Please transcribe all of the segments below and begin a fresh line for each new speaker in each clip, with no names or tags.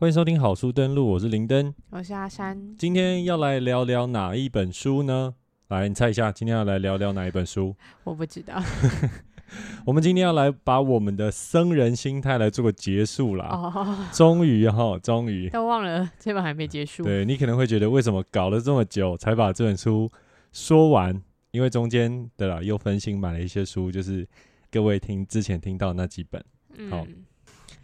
欢迎收听好书登录，我是林登。
我是阿山。
今天要来聊聊哪一本书呢？来，你猜一下，今天要来聊聊哪一本书？
我不知道。
我们今天要来把我们的僧人心态来做个结束啦。
哦，
终于哈，终于。
都忘了这本还没结束。
对你可能会觉得，为什么搞了这么久才把这本书说完？因为中间对啦，又分心买了一些书，就是各位听之前听到那几本。好，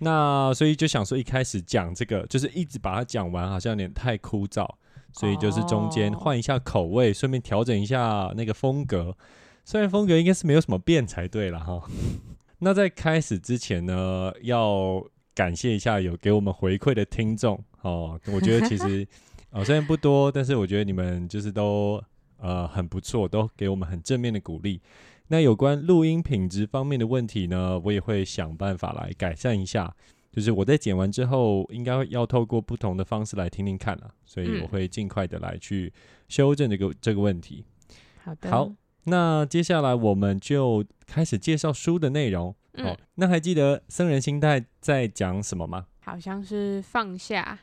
那所以就想说，一开始讲这个，就是一直把它讲完，好像有点太枯燥，所以就是中间换一下口味，顺便调整一下那个风格。虽然风格应该是没有什么变才对了哈。那在开始之前呢，要感谢一下有给我们回馈的听众哦。我觉得其实啊，虽然不多，但是我觉得你们就是都呃很不错，都给我们很正面的鼓励。那有关录音品质方面的问题呢，我也会想办法来改善一下。就是我在剪完之后，应该要透过不同的方式来听听看啊，所以我会尽快的来去修正这个这个问题。
好的，
好，那接下来我们就开始介绍书的内容。哦，那还记得僧人心态在讲什么吗？
好像是放下。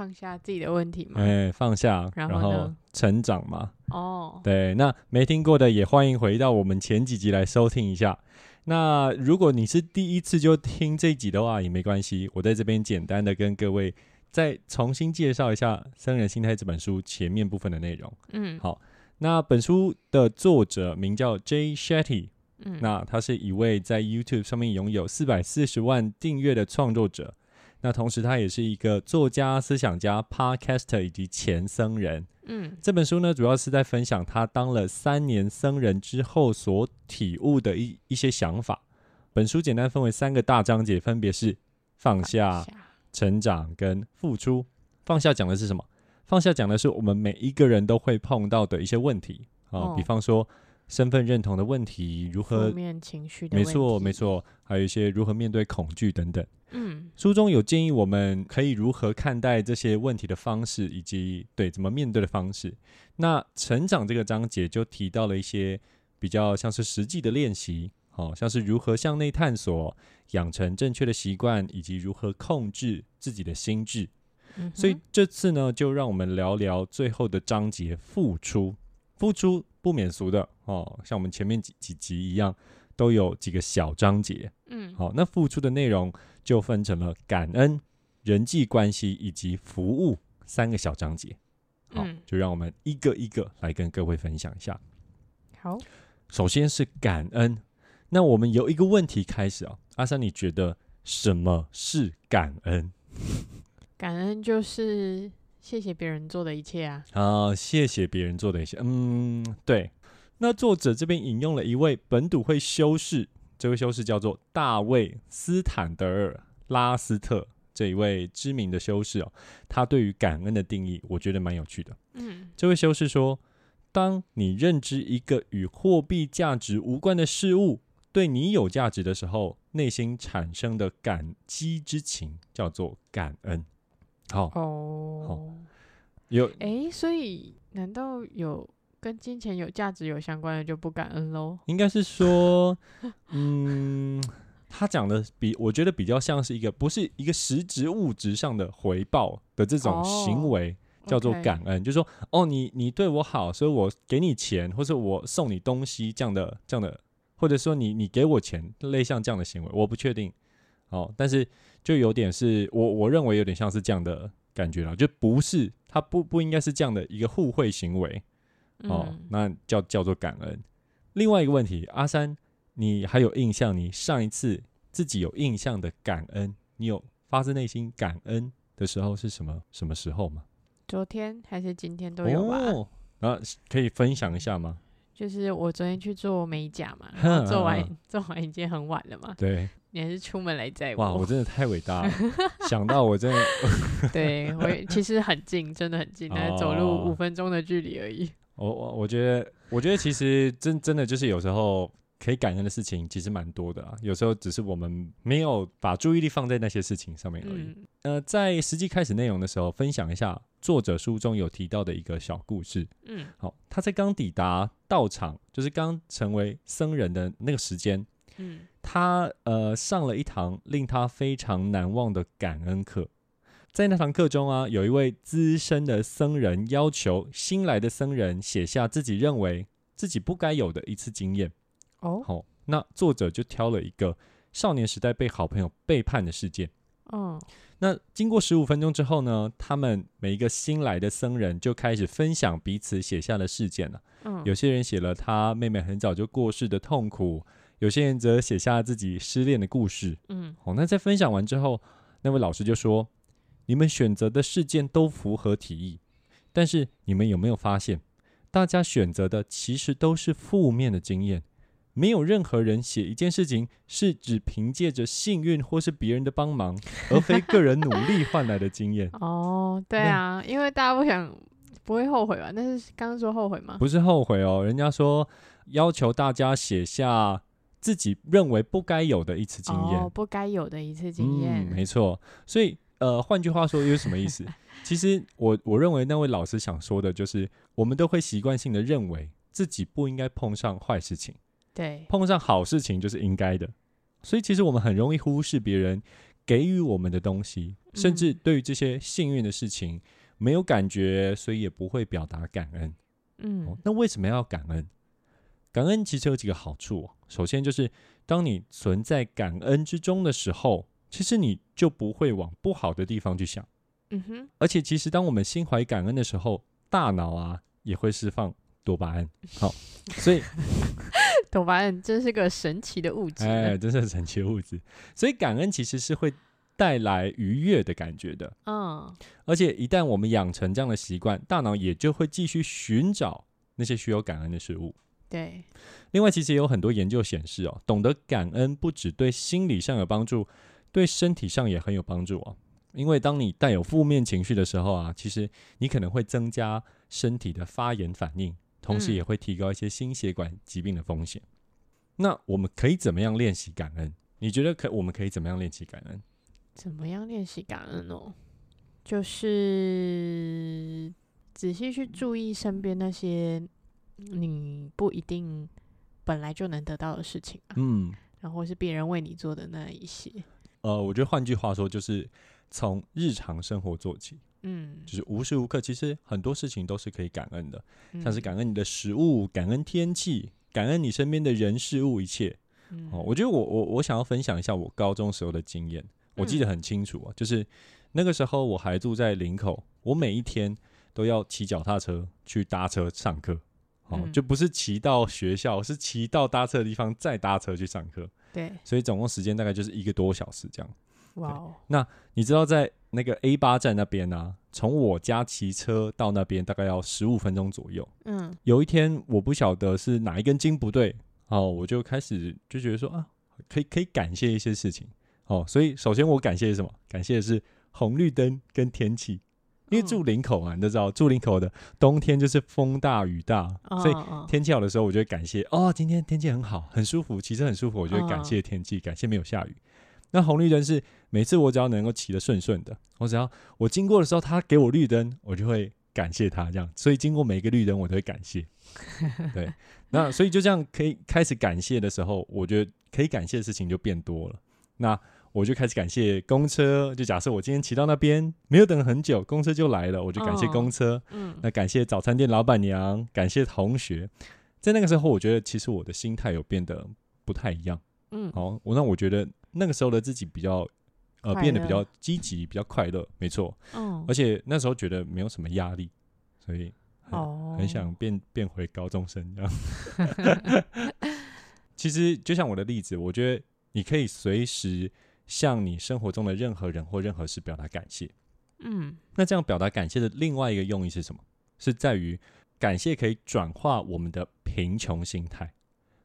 放下自己的问题嘛？
哎，放下，
然后
成长嘛。
哦，
对，那没听过的也欢迎回到我们前几集来收听一下。那如果你是第一次就听这一集的话，也没关系，我在这边简单的跟各位再重新介绍一下《生人心态》这本书前面部分的内容。
嗯，
好，那本书的作者名叫 Jay Shetty，嗯，那他是一位在 YouTube 上面拥有四百四十万订阅的创作者。那同时，他也是一个作家、思想家、Podcaster 以及前僧人。
嗯，
这本书呢，主要是在分享他当了三年僧人之后所体悟的一一些想法。本书简单分为三个大章节，分别是放下、成长跟付出。放下讲的是什么？放下讲的是我们每一个人都会碰到的一些问题啊，比方说。身份认同的问题，如何？
负面情绪的
没错，没错，还有一些如何面对恐惧等等。
嗯，
书中有建议我们可以如何看待这些问题的方式，以及对怎么面对的方式。那成长这个章节就提到了一些比较像是实际的练习，好像是如何向内探索，养成正确的习惯，以及如何控制自己的心智。所以这次呢，就让我们聊聊最后的章节——付出。付出不免俗的哦，像我们前面几几集一样，都有几个小章节。
嗯，
好，那付出的内容就分成了感恩、人际关系以及服务三个小章节。好，就让我们一个一个来跟各位分享一下。
好，
首先是感恩。那我们由一个问题开始啊，阿三，你觉得什么是感恩？
感恩就是。谢谢别人做的一切啊！
啊，谢谢别人做的一切。嗯，对。那作者这边引用了一位本笃会修士，这位修士叫做大卫斯坦德尔拉斯特这一位知名的修士哦。他对于感恩的定义，我觉得蛮有趣的。
嗯，
这位修士说，当你认知一个与货币价值无关的事物对你有价值的时候，内心产生的感激之情叫做感恩。好
哦，
有
哎，所以难道有跟金钱有价值有相关的就不感恩喽？
应该是说，嗯，他讲的比我觉得比较像是一个不是一个实质物质上的回报的这种行为，叫做感恩，就是说哦，你你对我好，所以我给你钱，或者我送你东西这样的这样的，或者说你你给我钱，类像这样的行为，我不确定。哦，但是就有点是我我认为有点像是这样的感觉了，就不是他不不应该是这样的一个互惠行为，哦，那叫叫做感恩。另外一个问题，阿三，你还有印象？你上一次自己有印象的感恩，你有发自内心感恩的时候是什么什么时候吗？
昨天还是今天都有吧？
然后可以分享一下吗？
就是我昨天去做美甲嘛，做完 做完已经很晚了嘛。
对。
你还是出门来载我？
哇，我真的太伟大了！想到我真的，
对我其实很近，真的很近，但是走路五分钟的距离而已。
我我我觉得，我觉得其实真真的就是有时候可以感恩的事情其实蛮多的啊。有时候只是我们没有把注意力放在那些事情上面而已。呃，在实际开始内容的时候，分享一下作者书中有提到的一个小故事。
嗯，
好，他在刚抵达道场，就是刚成为僧人的那个时间。
嗯。
他呃上了一堂令他非常难忘的感恩课。在那堂课中啊，有一位资深的僧人要求新来的僧人写下自己认为自己不该有的一次经验。
哦，
好，那作者就挑了一个少年时代被好朋友背叛的事件。
嗯，
那经过十五分钟之后呢，他们每一个新来的僧人就开始分享彼此写下的事件了。
嗯，
有些人写了他妹妹很早就过世的痛苦，有些人则写下自己失恋的故事。
嗯，
哦，那在分享完之后，那位老师就说：“你们选择的事件都符合题意，但是你们有没有发现，大家选择的其实都是负面的经验？没有任何人写一件事情是只凭借着幸运或是别人的帮忙，而非个人努力换来的经验。
哦，对啊，因为大家不想不会后悔吧？但是刚刚说后悔吗？
不是后悔哦，人家说要求大家写下自己认为不该有的一次经验。
哦，不该有的一次经验。
嗯，没错。所以，呃，换句话说，又是什么意思？其实我我认为那位老师想说的就是，我们都会习惯性的认为自己不应该碰上坏事情，
对，
碰上好事情就是应该的。所以，其实我们很容易忽视别人给予我们的东西，甚至
嗯
对于这些幸运的事情没有感觉，所以也不会表达感恩。哦
嗯，
那为什么要感恩？感恩其实有几个好处、哦。首先就是，当你存在感恩之中的时候，其实你就不会往不好的地方去想。
嗯哼，
而且，其实当我们心怀感恩的时候，大脑啊也会释放多巴胺。好，所以
多巴胺真是个神奇的物质。
哎，真是神奇的物质。所以感恩其实是会带来愉悦的感觉的。
嗯，
而且一旦我们养成这样的习惯，大脑也就会继续寻找那些需要感恩的事物。
对，
另外，其实也有很多研究显示哦，懂得感恩不只对心理上有帮助，对身体上也很有帮助哦。因为当你带有负面情绪的时候啊，其实你可能会增加身体的发炎反应，同时
嗯
也会提高一些心血管疾病的风险。那我们可以怎么样练习感恩？你觉得可我们可以怎么样练习感恩？
怎么样练习感恩哦？就是仔细去注意身边那些你不一定本来就能得到的事情啊，
嗯，
然后是别人为你做的那一些。
呃，我觉得换句话说，就是从日常生活做起，
嗯，
就是无时无刻，其实很多事情都是可以感恩的。像是
嗯
感恩你的食物，感恩天气，感恩你身边的人事物一切。
嗯
哦，我觉得我我我想要分享一下我高中时候的经验，我记得很清楚啊，就是那个时候我还住在林口，我每一天都要骑脚踏车去搭车上课。哦，
嗯
就不是骑到学校，是骑到搭车的地方再搭车去上课，
对，
所以总共时间大概就是一个多小时这样。
哇哦，
你知道在那个 A 八站那边呢、从我家骑车到那边大概要十五分钟左右。
嗯
有一天我不晓得是哪一根筋不对，哦，我就开始就觉得说啊，可以可以感谢一些事情，哦，所以首先我感谢什么？感谢的是红绿灯跟天气，因为住林口啊，你都知道住林口的冬天就是风大雨大，所以天气好的时候，我就会感谢哦，今天天气很好，很舒服，骑车很舒服，我就会感谢天气，感谢没有下雨。那红绿灯是每次我只要能够骑得顺顺的，我只要我经过的时候，他给我绿灯，我就会感谢他这样。所以经过每一个绿灯，我都会感谢。对，那所以就这样可以开始感谢的时候，我觉得可以感谢的事情就变多了。那我就开始感谢公车，就假设我今天骑到那边没有等很久，公车就来了，我就感谢
哦
公车。
嗯
那感谢早餐店老板娘，感谢同学。在那个时候，我觉得其实我的心态有变得不太一样。
嗯，
好，我那我觉得那个时候的自己比较呃
快
变得比
乐
较积极，比较快乐，没错。
嗯
而且那时候觉得没有什么压力，所以很、
哦，
很想变变回高中生这样。其实就像我的例子，我觉得你可以随时向你生活中的任何人或任何事表达感谢。
嗯
那这样表达感谢的另外一个用意是什么？是在于感谢可以转化我们的贫穷心态。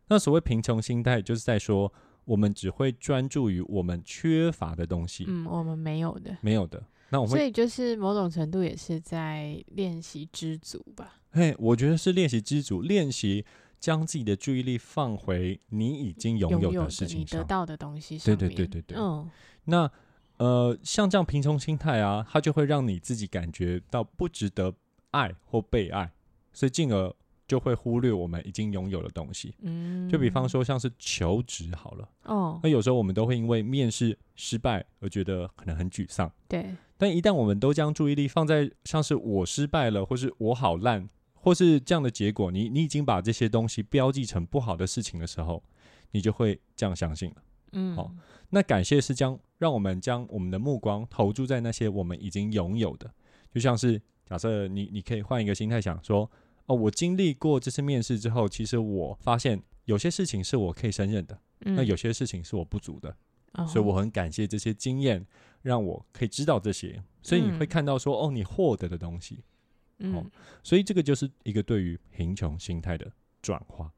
那所谓贫穷心态，就是在说我们只会专注于我们缺乏的东西，
嗯，我们没有的，
没有的。那我会，
所以就是某种程度也是在练习知足吧。
嘿，我觉得是练习知足，练习将自己的注意力放回你已经拥有的事情
你得。到的东西
对
上面，
对对对对
嗯
那呃，像这样贫穷心态啊，它就会让你自己感觉到不值得爱或被爱，所以进而就会忽略我们已经拥有的东西。
嗯，
就比方说像是求职好了，
哦
那，有时候我们都会因为面试失败而觉得可能很沮丧。
对，
但一旦我们都将注意力放在像是我失败了，或是我好烂，或是这样的结果，你你已经把这些东西标记成不好的事情的时候，你就会这样相信了。
嗯，
好那感谢是将让我们将我们的目光投注在那些我们已经拥有的，就像是假设你你可以换一个心态想说，哦，我经历过这次面试之后，其实我发现有些事情是我可以胜任的，
嗯
那有些事情是我不足的，
哦
所以我很感谢这些经验，让我可以知道这些，所以你会
嗯
看到说，哦，你获得的东西，
嗯
所以这个就是一个对于贫穷心态的转化。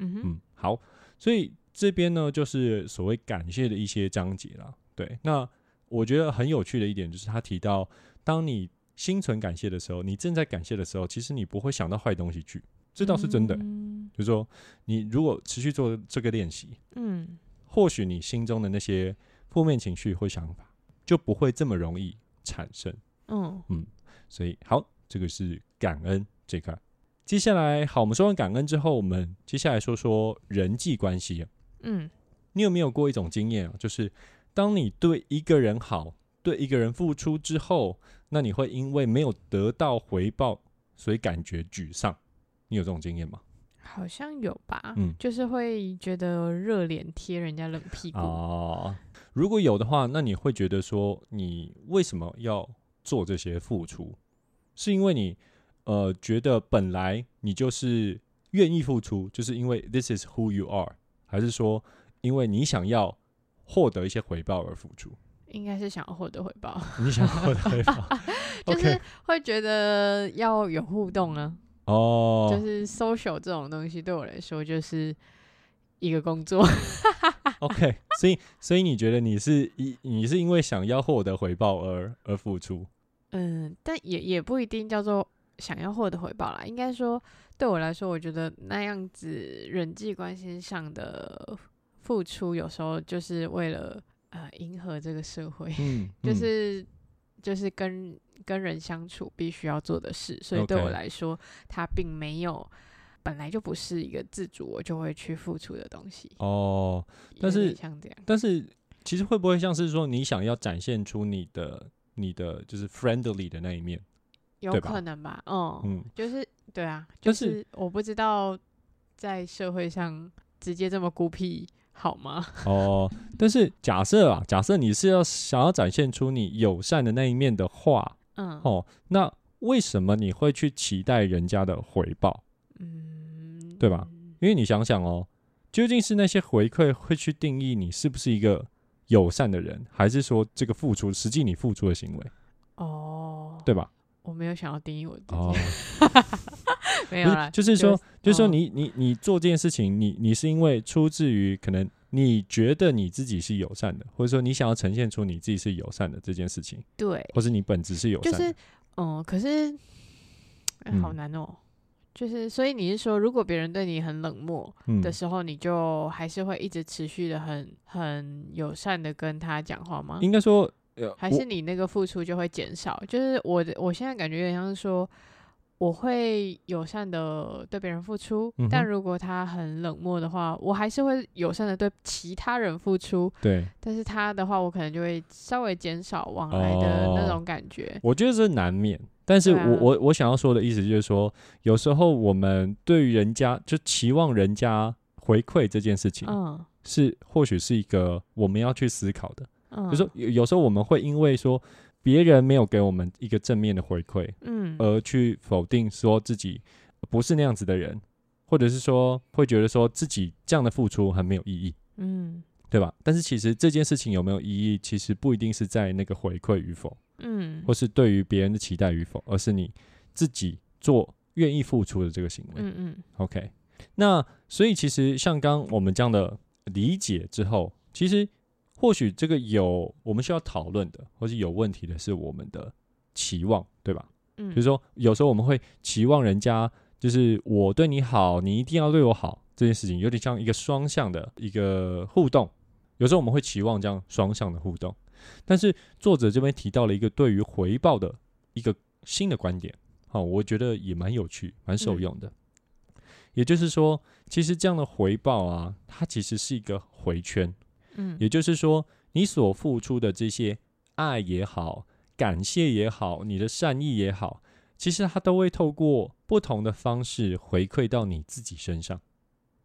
嗯
嗯，好，所以这边呢，就是所谓感谢的一些章节啦。对，那我觉得很有趣的一点就是，他提到，当你心存感谢的时候，你正在感谢的时候，其实你不会想到坏东西去，这倒是真的。
嗯
就是说，你如果持续做这个练习，
嗯
或许你心中的那些负面情绪或想法就不会这么容易产生。
嗯
所以，好，这个是感恩这块。接下来，好，我们说完感恩之后，我们接下来说说人际关系。
嗯
你有没有过一种经验啊？就是当你对一个人好，对一个人付出之后，那你会因为没有得到回报，所以感觉沮丧。你有这种经验吗？
好像有吧，
嗯
就是会觉得热脸贴人家冷屁股，
哦，如果有的话，那你会觉得说，你为什么要做这些付出？是因为你呃觉得本来你就是愿意付出，就是因为 this is who you are，还是说因为你想要获得一些回报而付出？
应该是想要获得回报，
你想要获得回报
就是会觉得要有互动啊，
哦，
就是 social 这种东西对我来说就是一个工作，
OK，所以所以你觉得你是一你是因为想要获得回报而而付出？
嗯，但也也不一定叫做想要获得回报啦。应该说，对我来说，我觉得那样子人际关系上的付出，有时候就是为了呃迎合这个社会，
嗯，
就
嗯
是就是跟跟人相处必须要做的事。所以对我来说，它并没有本来就不是一个自主我就会去付出的东西。
哦，但是
像这样，
但是其实会不会像是说你想要展现出你的你的就是 friendly 的那一面？
有可能吧？嗯，
嗯，
就是对啊，就
是
我不知道在社会上直接这么孤僻好吗？
哦，但是假设啊，假设你是要想要展现出你友善的那一面的话，
嗯
哦，那为什么你会去期待人家的回报？
嗯，
对吧？因为你想想哦，究竟是那些回馈会去定义你是不是一个友善的人，还是说这个付出实际你付出的行为，
哦，
对吧？
我没有想要定义我自己，
哦，
没有
就是说，就是说
哦
你你你做这件事情，你你是因为出自于可能你觉得你自己是友善的，或者说你想要呈现出你自己是友善的这件事情，
对，
或是你本质是友善的，
就是嗯，可是哎好
嗯
难哦。就是，所以你是说，如果别人对你很冷漠
嗯
的时候，你就还是会一直持续的很很友善的跟他讲话吗？
应该说，呃，
还是你那个付出就会减少？就是我的，我现在感觉有点像是说，我会友善的对别人付出，
嗯
但如果他很冷漠的话，我还是会友善的对其他人付出，
对，
但是他的话，我可能就会稍微减少往来的那
哦
种感觉。
我觉得这难免。但是我、
啊
我我想要说的意思就是说，有时候我们对于人家就期望人家回馈这件事情，
嗯
是或许是一个我们要去思考的。
嗯，
就是说有有时候我们会因为说别人没有给我们一个正面的回馈，
嗯
而去否定说自己不是那样子的人，或者是说会觉得说自己这样的付出很没有意义，
嗯
对吧？但是其实这件事情有没有意义，其实不一定是在那个回馈与否，
嗯
或是对于别人的期待与否，而是你自己做愿意付出的这个行为。
嗯嗯
OK，那所以其实像刚我们这样的理解之后，其实或许这个有我们需要讨论的，或是有问题的是我们的期望，对吧？
嗯，
比如说有时候我们会期望人家就是我对你好，你一定要对我好，这件事情有点像一个双向的一个互动。有时候我们会期望这样双向的互动，但是作者这边提到了一个对于回报的一个新的观点，好，我觉得也蛮有趣、蛮受用的。也就是说，其实这样的回报啊，它其实是一个回圈。
嗯，
也就是说，你所付出的这些爱也好，感谢也好，你的善意也好，其实它都会透过不同的方式回馈到你自己身上。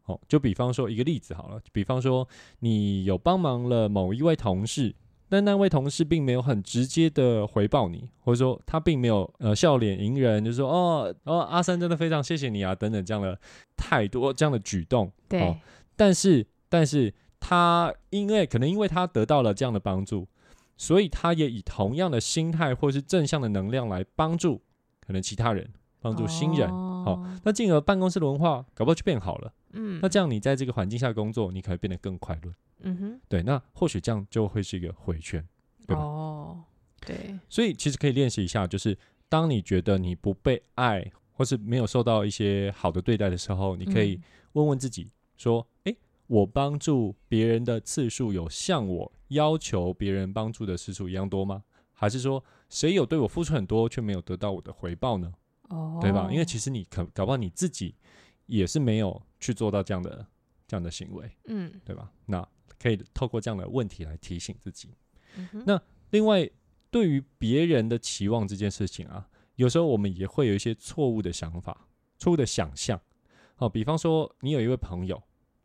哦，就比方说一个例子好了，比方说你有帮忙了某一位同事，但那位同事并没有很直接的回报你，或者说他并没有呃笑脸迎人，就说哦哦阿三真的非常谢谢你啊等等这样的太多这样的举动。
对，
但是但是他因为可能因为他得到了这样的帮助，所以他也以同样的心态或是正向的能量来帮助可能其他人，帮助新人。好，那进而办公室的文化搞不好就变好了。
嗯，
那这样你在这个环境下工作，你可能变得更快乐。
嗯哼，
对，那或许这样就会是一个回圈，对吧？
哦，对，
所以其实可以练习一下，就是当你觉得你不被爱，或是没有受到一些好的对待的时候，你可以问问自己说：，诶，我帮助别人的次数有像我要求别人帮助的次数一样多吗？还是说，谁有对我付出很多却没有得到我的回报呢？
哦，
对吧？因为其实你可搞不好你自己也是没有去做到这样的这样的行为，
嗯，
对吧？那可以透过这样的问题来提醒自己。
嗯
那另外，对于别人的期望这件事情啊，有时候我们也会有一些错误的想法、错误的想象。哦，比方说你有一位朋友，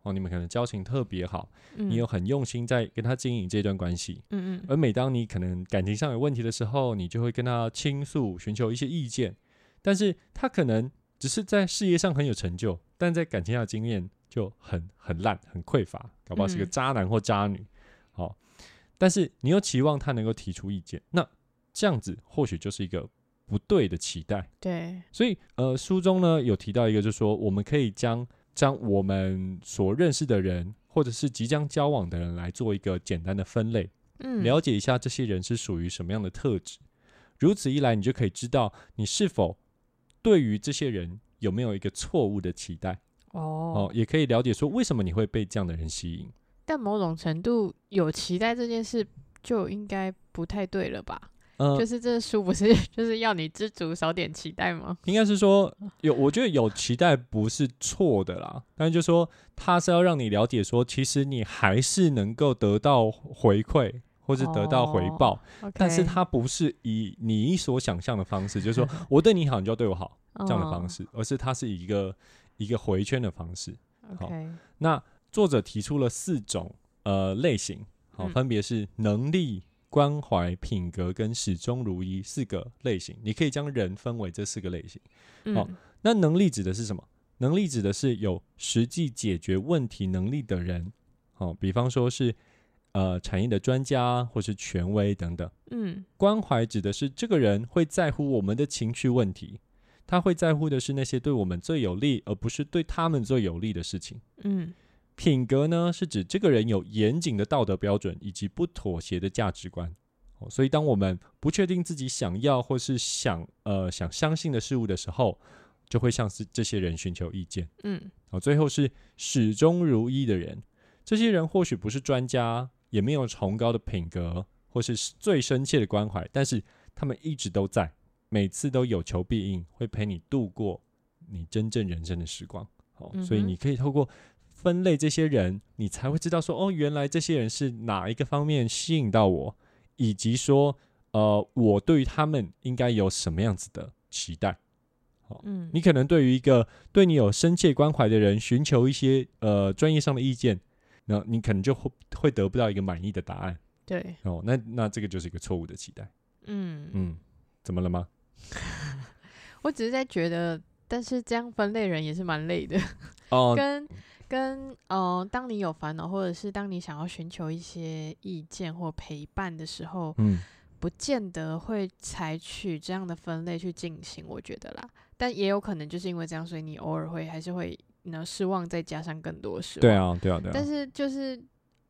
哦，你们可能交情特别好，
嗯
你有很用心在跟他经营这段关系，
嗯嗯
而每当你可能感情上有问题的时候，你就会跟他倾诉，寻求一些意见。但是他可能只是在事业上很有成就，但在感情上的经验就很很烂、很匮乏，搞不好是个
嗯
渣男或渣女。好、但是你又期望他能够提出意见，那这样子或许就是一个不对的期待。
对，
所以，呃，书中呢有提到一个，就是说我们可以将将我们所认识的人，或者是即将交往的人来做一个简单的分类。
嗯，
了解一下这些人是属于什么样的特质，如此一来，你就可以知道你是否对于这些人有没有一个错误的期待哦
哦，
也可以了解说为什么你会被这样的人吸引。
但某种程度有期待这件事就应该不太对了吧？
呃
就，是这书不是 就是要你知足少点期待吗？
应该是说有，我觉得有期待不是错的啦，但是就说他是要让你了解说，其实你还是能够得到回馈或是得到回报，
哦
但是他不是以你所想象的方式，就是说 我对你好，你就要对我好。这样的方式，而是它是以一个一个回圈的方式。
好
那作者提出了四种呃类型，好、
嗯
分别是能力、关怀、品格跟始终如一四个类型。你可以将人分为这四个类型。好
嗯
那能力指的是什么？能力指的是有实际解决问题能力的人。好、比方说是呃产业的专家或是权威等等。
嗯
关怀指的是这个人会在乎我们的情绪问题，他会在乎的是那些对我们最有利，而不是对他们最有利的事情。
嗯
品格呢，是指这个人有严谨的道德标准以及不妥协的价值观。哦，所以当我们不确定自己想要或是想呃想相信的事物的时候，就会向是这些人寻求意见。
嗯
哦，最后是始终如一的人，这些人或许不是专家，也没有崇高的品格，或是最深切的关怀，但是他们一直都在，每次都有求必应，会陪你度过你真正人生的时光。哦，所以你可以透过分类这些人，你才会知道说，哦，原来这些人是哪一个方面吸引到我，以及说，呃，我对于他们应该有什么样子的期待。
嗯，
你可能对于一个对你有深切关怀的人寻求一些呃专业上的意见，那你可能就会会得不到一个满意的答案
对，
哦。那那这个就是一个错误的期待。
嗯，
嗯，怎么了吗？
我只是在觉得，但是这样分类人也是蛮累的，
哦，
跟跟呃，当你有烦恼，或者是当你想要寻求一些意见或陪伴的时候，
嗯，
不见得会采取这样的分类去进行，我觉得啦。但也有可能就是因为这样，所以你偶尔会还是会呢失望，再加上更多失望。
对。啊，对啊，对啊。
但是就是，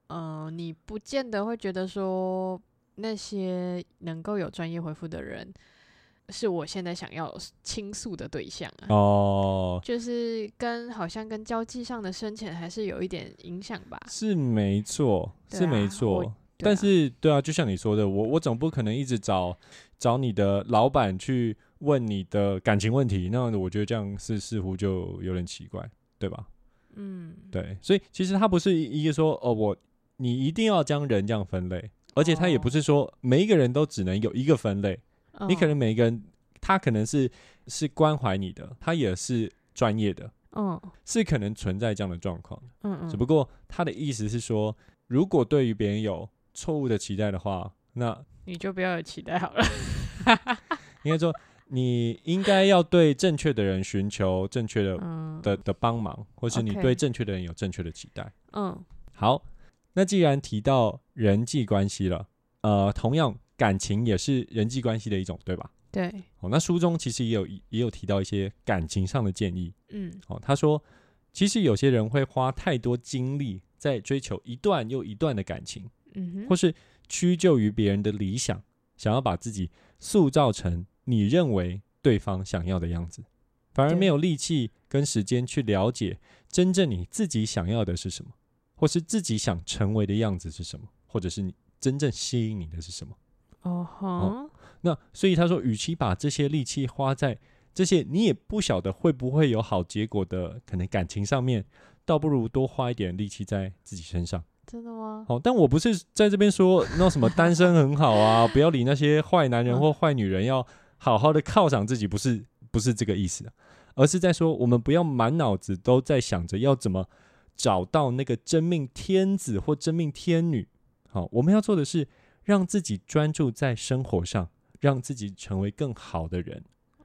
呃，你不见得会觉得说那些能够有专业回复的人，是我现在想要倾诉的对象啊。
哦，
就是跟好像跟交际上的深浅还是有一点影响吧。
是没错，是没
啊
错。但
啊
是，对啊，就像你说的，我我总不可能一直找找你的老板去问你的感情问题，那我觉得这样是似乎就有点奇怪。对吧？
嗯，
对，所以其实他不是一个说哦，我你一定要将人这样分类，而且他也不是说每一个人都只能有一个分类，你可能每一个人他可能是是关怀你的，他也是专业的，
嗯，
是可能存在这样的状况，
嗯嗯，
只不过他的意思是说，如果对于别人有错误的期待的话，那
你就不要有期待好了，
应该说。你应该要对正确的人寻求正确的的的帮忙，或是你对正确的人有正确的期待。
嗯，
好，那既然提到人际关系了，呃，同样感情也是人际关系的一种，对吧？
对。
哦，那书中其实也有也有提到一些感情上的建议。
嗯，
哦，他说，其实有些人会花太多精力在追求一段又一段的感情，
嗯
或是屈就于别人的理想，想要把自己塑造成。你认为对方想要的样子，反而没有力气跟时间去了解真正你自己想要的是什么，或是自己想成为的样子是什么，或者是你真正吸引你的是什么。
哦好，
那所以他说，与其把这些力气花在这些你也不晓得会不会有好结果的可能感情上面，倒不如多花一点力气在自己身上。
真的吗？
好，但我不是在这边说那什么单身很好啊，不要理那些坏男人或坏女人要。好好的犒赏自己，不是不是这个意思，而是在说，我们不要满脑子都在想着要怎么找到那个真命天子或真命天女。好，我们要做的是让自己专注在生活上，让自己成为更好的人，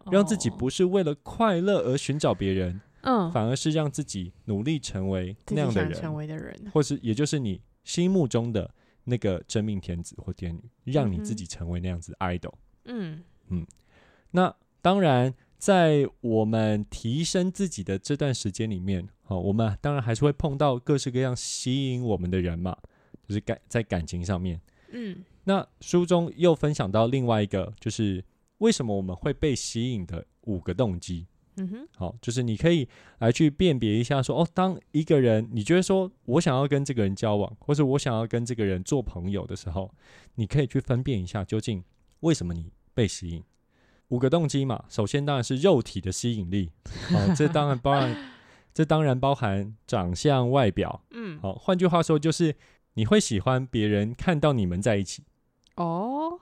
让自己不是为了快乐而寻找别人，
嗯，
反而是让自己努力成为那样的人，
成为的人，
或是也就是你心目中的那个真命天子或天女，让你自己成为那样子 idol。
嗯
嗯。那当然，在我们提升自己的这段时间里面，哦，我们当然还是会碰到各式各样吸引我们的人嘛，就是感在感情上面。
嗯，
那书中又分享到另外一个，就是为什么我们会被吸引的五个动机。
嗯哼，
好，就是你可以来去辨别一下，说哦，当一个人你觉得说我想要跟这个人交往，或者我想要跟这个人做朋友的时候，你可以去分辨一下，究竟为什么你被吸引。五个动机嘛，首先当然是肉体的吸引力，哦，这当然包含，这当然包含长相、外表，
嗯，
好，换句话说就是你会喜欢别人看到你们在一起，
哦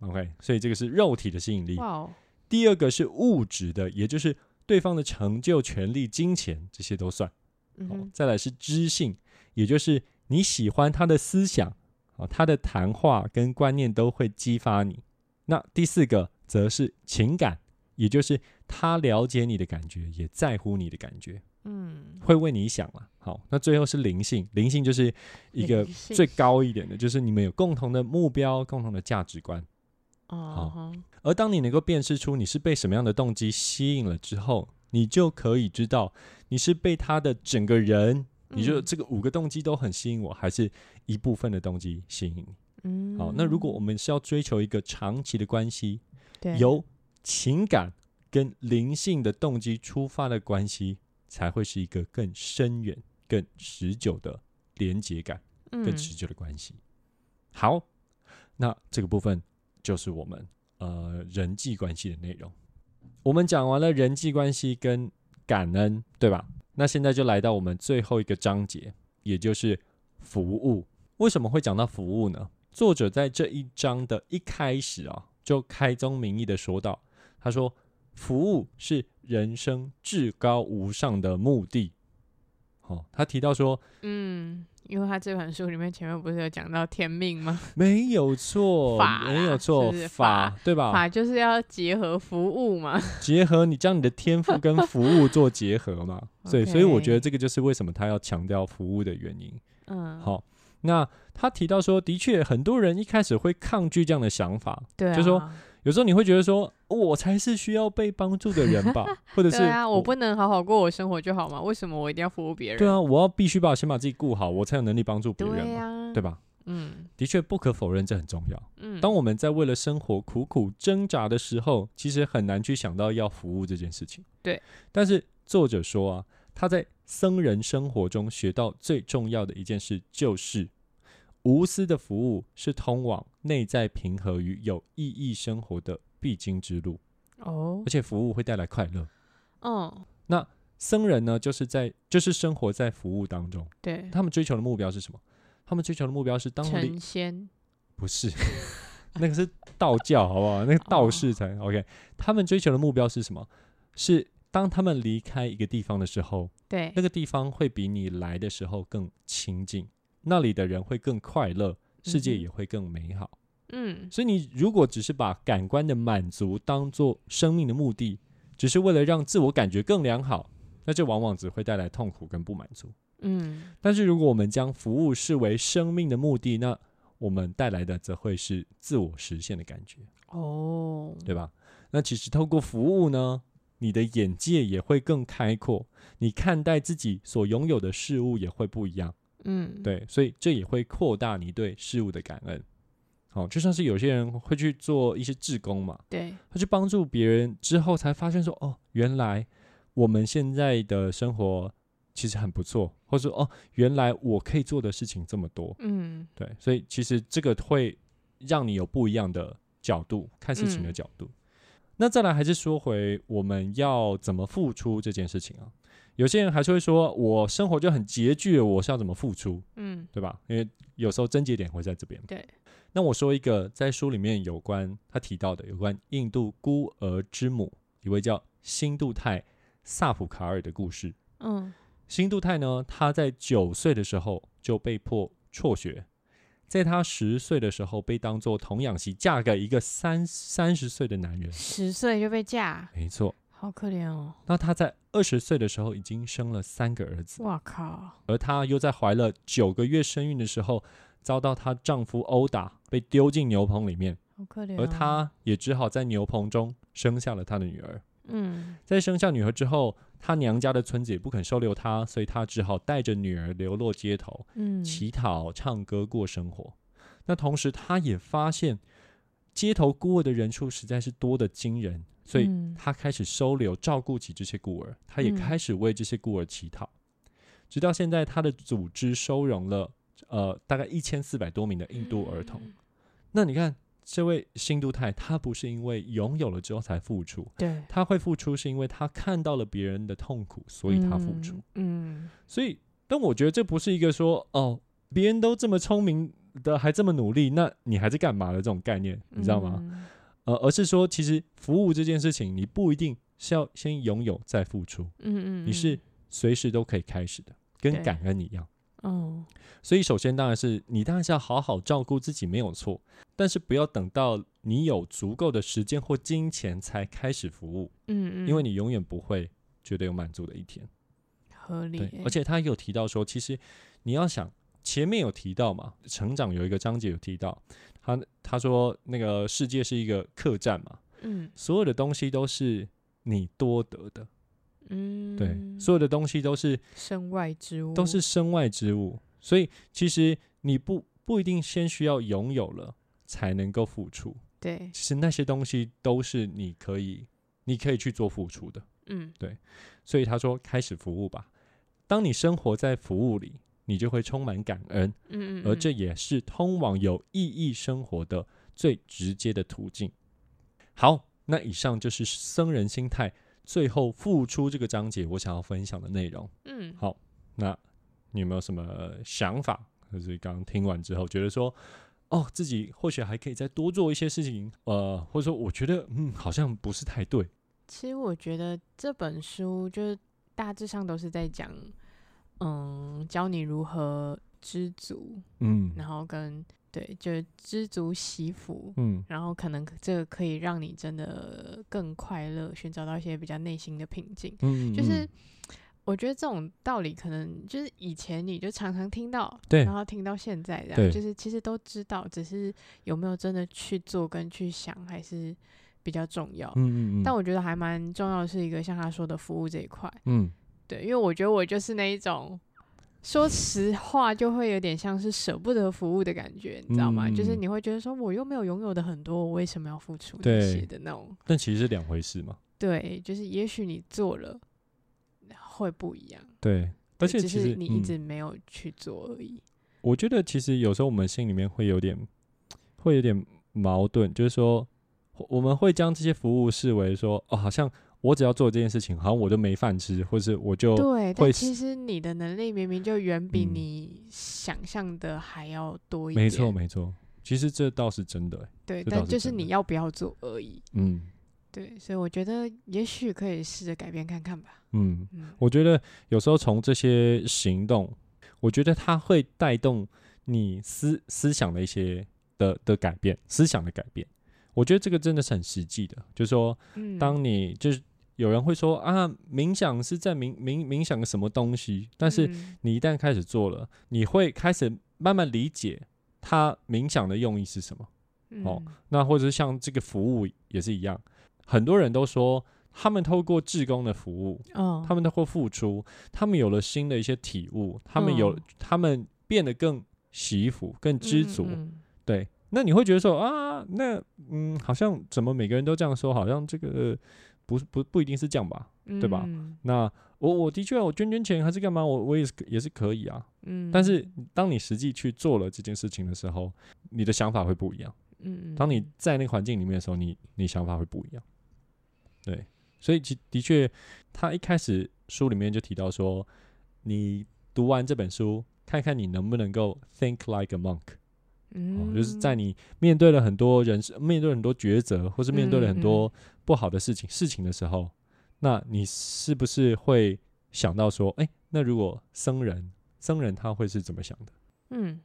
，OK，所以这个是肉体的吸引力。
哇，
第二个是物质的，也就是对方的成就、权利、金钱这些都算。
嗯
再来是知性，也就是你喜欢他的思想，啊，他的谈话跟观念都会激发你。那第四个。则是情感，也就是他了解你的感觉，也在乎你的感觉，
嗯，
会为你想啊。好，那最后是灵性，灵性就是一个最高一点的，就是你们有共同的目标、共同的价值观。
哦，
好，而当你能够辨识出你是被什么样的动机吸引了之后，你就可以知道你是被他的整个人，你就这个五个动机都很吸引我，还是一部分的动机吸引你。
嗯，
好，那如果我们是要追求一个长期的关系。
对，
由情感跟灵性的动机出发的关系，才会是一个更深远、更持久的连接感，更持久的关系。好，那这个部分就是我们呃人际关系的内容。我们讲完了人际关系跟感恩，对吧？那现在就来到我们最后一个章节，也就是服务。为什么会讲到服务呢？作者在这一章的一开始啊。就开宗明义的说到：“他说，服务是人生至高无上的目的。哦，他提到说，
嗯，因为他这本书里面前面不是有讲到天命吗？
没有错，没有错，法对吧？
法就是要结合服务嘛，
结合你将你的天赋跟服务做结合嘛。所以，所以我觉得这个就是为什么他要强调服务的原因。
嗯，
好。”那他提到说，的确，很多人一开始会抗拒这样的想法，
对，
就说有时候你会觉得说，我才是需要被帮助的人吧，或者是对
啊，我不能好好过我生活就好吗？为什么我一定要服务别人？
对啊，我要必须把先把自己顾好，我才有能力帮助别人嘛，对吧？
嗯，
的确不可否认，这很重要。
嗯，
当我们在为了生活苦苦挣扎的时候，其实很难去想到要服务这件事情。
对，
但是作者说啊，他在僧人生活中学到最重要的一件事就是。无私的服务是通往内在平和与有意义生活的必经之路。
哦，
而且服务会带来快乐。
嗯，
那僧人呢，就是在就是生活在服务当中，
对，
他们追求的目标是什么？他们追求的目标是当离
成仙，
不是，那个是道教，好不好？那个道士才。OK。他们追求的目标是什么？是当他们离开一个地方的时候，
对。
那，个地方会比你来的时候更亲近，那里的人会更快乐，世界也会更美好。
嗯，
所以你如果只是把感官的满足当做生命的目的，只是为了让自我感觉更良好，那这往往只会带来痛苦跟不满足。
嗯，
但是如果我们将服务视为生命的目的，那我们带来的则会是自我实现的感觉，
哦，
对吧？那其实透过服务呢，你的眼界也会更开阔，你看待自己所拥有的事物也会不一样。
嗯，，
对，所以这也会扩大你对事物的感恩。好、就像是有些人会去做一些志工嘛，
对，
他去帮助别人之后，才发现说，哦，原来我们现在的生活其实很不错，或者说，哦，原来我可以做的事情这么多。
嗯，
对，所以其实这个会让你有不一样的角度看事情的
嗯
角度。那再来还是说回我们要怎么付出这件事情啊？有些人还是会说，我生活就很拮据，我是要怎么付出，
嗯，
对吧？因为有时候症结点会在这边。
对，
那我说一个在书里面有关他提到的有关印度孤儿之母一位叫辛杜泰萨普卡尔的故事。
嗯，
辛杜泰呢，他在九岁的时候就被迫辍学，在他十岁的时候被当做童养媳嫁给一个三三十岁的男人。
十岁就被嫁，
没错，
好可怜哦，
那她在二十岁的时候已经生了三个儿子，
哇靠，
而她又在怀了九个月身孕的时候遭到她丈夫殴打，被丢进牛棚里面，
好可怜、哦，
而她也只好在牛棚中生下了她的女儿。
嗯，
在生下女儿之后，她娘家的村子也不肯收留她，所以她只好带着女儿流落街头，
嗯，
乞讨、唱歌过生活。那同时，她也发现街头孤儿的人数实在是多得惊人，所以他开始收留、照顾起这些孤儿。他也
嗯
开始为这些孤儿乞讨，直到现在，他的组织收容了呃大概一千四百多名的印度儿童。
嗯
那你看，这位新都泰，他不是因为拥有了之后才付出，
对，
他会付出是因为他看到了别人的痛苦，所以他付出。
嗯，
所以，但我觉得这不是一个说哦，别人都这么聪明的，还这么努力，那你还在干嘛的这种概念，
嗯，
你知道吗？
嗯？
呃，而是说，其实服务这件事情，你不一定是要先拥有再付出，
嗯嗯，
你是随时都可以开始的，跟感恩一样。
哦，
所以，首先当然是你当然是要好好照顾自己，没有错。但是不要等到你有足够的时间或金钱才开始服务，
嗯嗯，
因为你永远不会觉得有满足的一天。
合理
而且他有提到说，其实你要想，前面有提到嘛，成长有一个章节有提到，他他说那个世界是一个客栈嘛，
嗯。
所有的东西都是你多得的，
嗯，
对，所有的东西都是
身外之物。
都是身外之物，所以其实你不不一定先需要拥有了才能够付出，
对，
其实那些东西都是你可以你可以去做付出的。
嗯。
对所以他说，开始服务吧。当你生活在服务里，你就会充满感恩，
嗯嗯，
而
嗯
这也是通往有意义生活的最直接的途径。好，那以上就是僧人心态最后付出这个章节我想要分享的内容。
嗯
好，那你有没有什么想法？就是刚刚听完之后，觉得说，哦，自己或许还可以再多做一些事情，呃，或者说我觉得，嗯，好像不是太对，
其实我觉得这本书就是大致上都是在讲，嗯，教你如何知足，
嗯
然后跟对，就是知足惜福，
嗯
然后可能这个可以让你真的更快乐，寻找到一些比较内心的平静。
嗯，
就是
嗯
我觉得这种道理，可能就是以前你就常常听到，
对
然后听到现在这
对
样，就是其实都知道，只是有没有真的去做跟去想，还是比较重要。
嗯嗯嗯，
但我觉得还蛮重要的是一个像他说的服务这一块，
嗯
对，因为我觉得我就是那一种。说实话，就会有点像是舍不得服务的感觉，你知道吗？就是
嗯
你会觉得说，我又没有拥有的很多，我为什么要付出
对
些的那种？
但其实是两回事嘛。
对，就是也许你做了会不一样，
对，而且其实
是你一
嗯
直没有去做而已。
我觉得其实有时候我们心里面会有点，会有点矛盾，就是说我我们会将这些服务视为说，哦，好像我只要做这件事情，好像我就没饭吃，或是我就
对，但其实你的能力明明就远比
嗯
你想象的还要多一点。
没错没错。其实这倒是真的欸、
对，但就是你要不要做而已。
嗯
对，所以我觉得也许可以试着改变看看吧。
嗯，
嗯，
我觉得有时候从这些行动，我觉得它会带动你思思想的一些的的改变，思想的改变。我觉得这个真的是很实际的，就是说，
嗯
当你就是有人会说啊，冥想是在冥冥冥想个什么东西，但是
嗯。
你一旦开始做了，你会开始慢慢理解他冥想的用意是什么。哦。
嗯
那或者是像这个服务也是一样，很多人都说他们透过志工的服务，
哦，
他们透过付出，他们有了新的一些体悟，他们有、
嗯。
他们变得更惜福、更知足。
嗯嗯。
对，那你会觉得说啊，那嗯，好像怎么每个人都这样说，好像这个、呃不是不不一定是这样吧？
嗯
对吧
嗯
那我我的确我捐捐钱还是干嘛，我我也是也是可以啊。
嗯，
但是当你实际去做了这件事情的时候，你的想法会不一样。当你在那个环境里面的时候，你你想法会不一样。对，所以其的确，他一开始书里面就提到说，你读完这本书，看看你能不能够 think like a monk，、
嗯
哦，就是在你面对了很多人生，面对很多抉择，或是面对了很多不好的事情、事情的时候，那你是不是会想到说，哎、那如果僧人，僧人他会是怎么想的？
嗯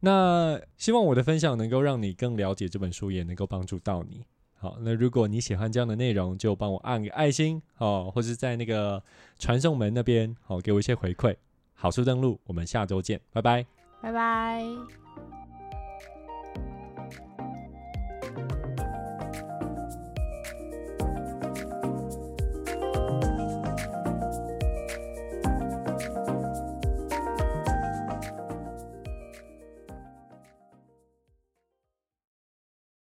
那希望我的分享能够让你更了解这本书，也能够帮助到你。好，那如果你喜欢这样的内容，就帮我按个爱心哦，或是在那个传送门那边好、给我一些回馈。好书登录，我们下周见，拜拜。
拜拜。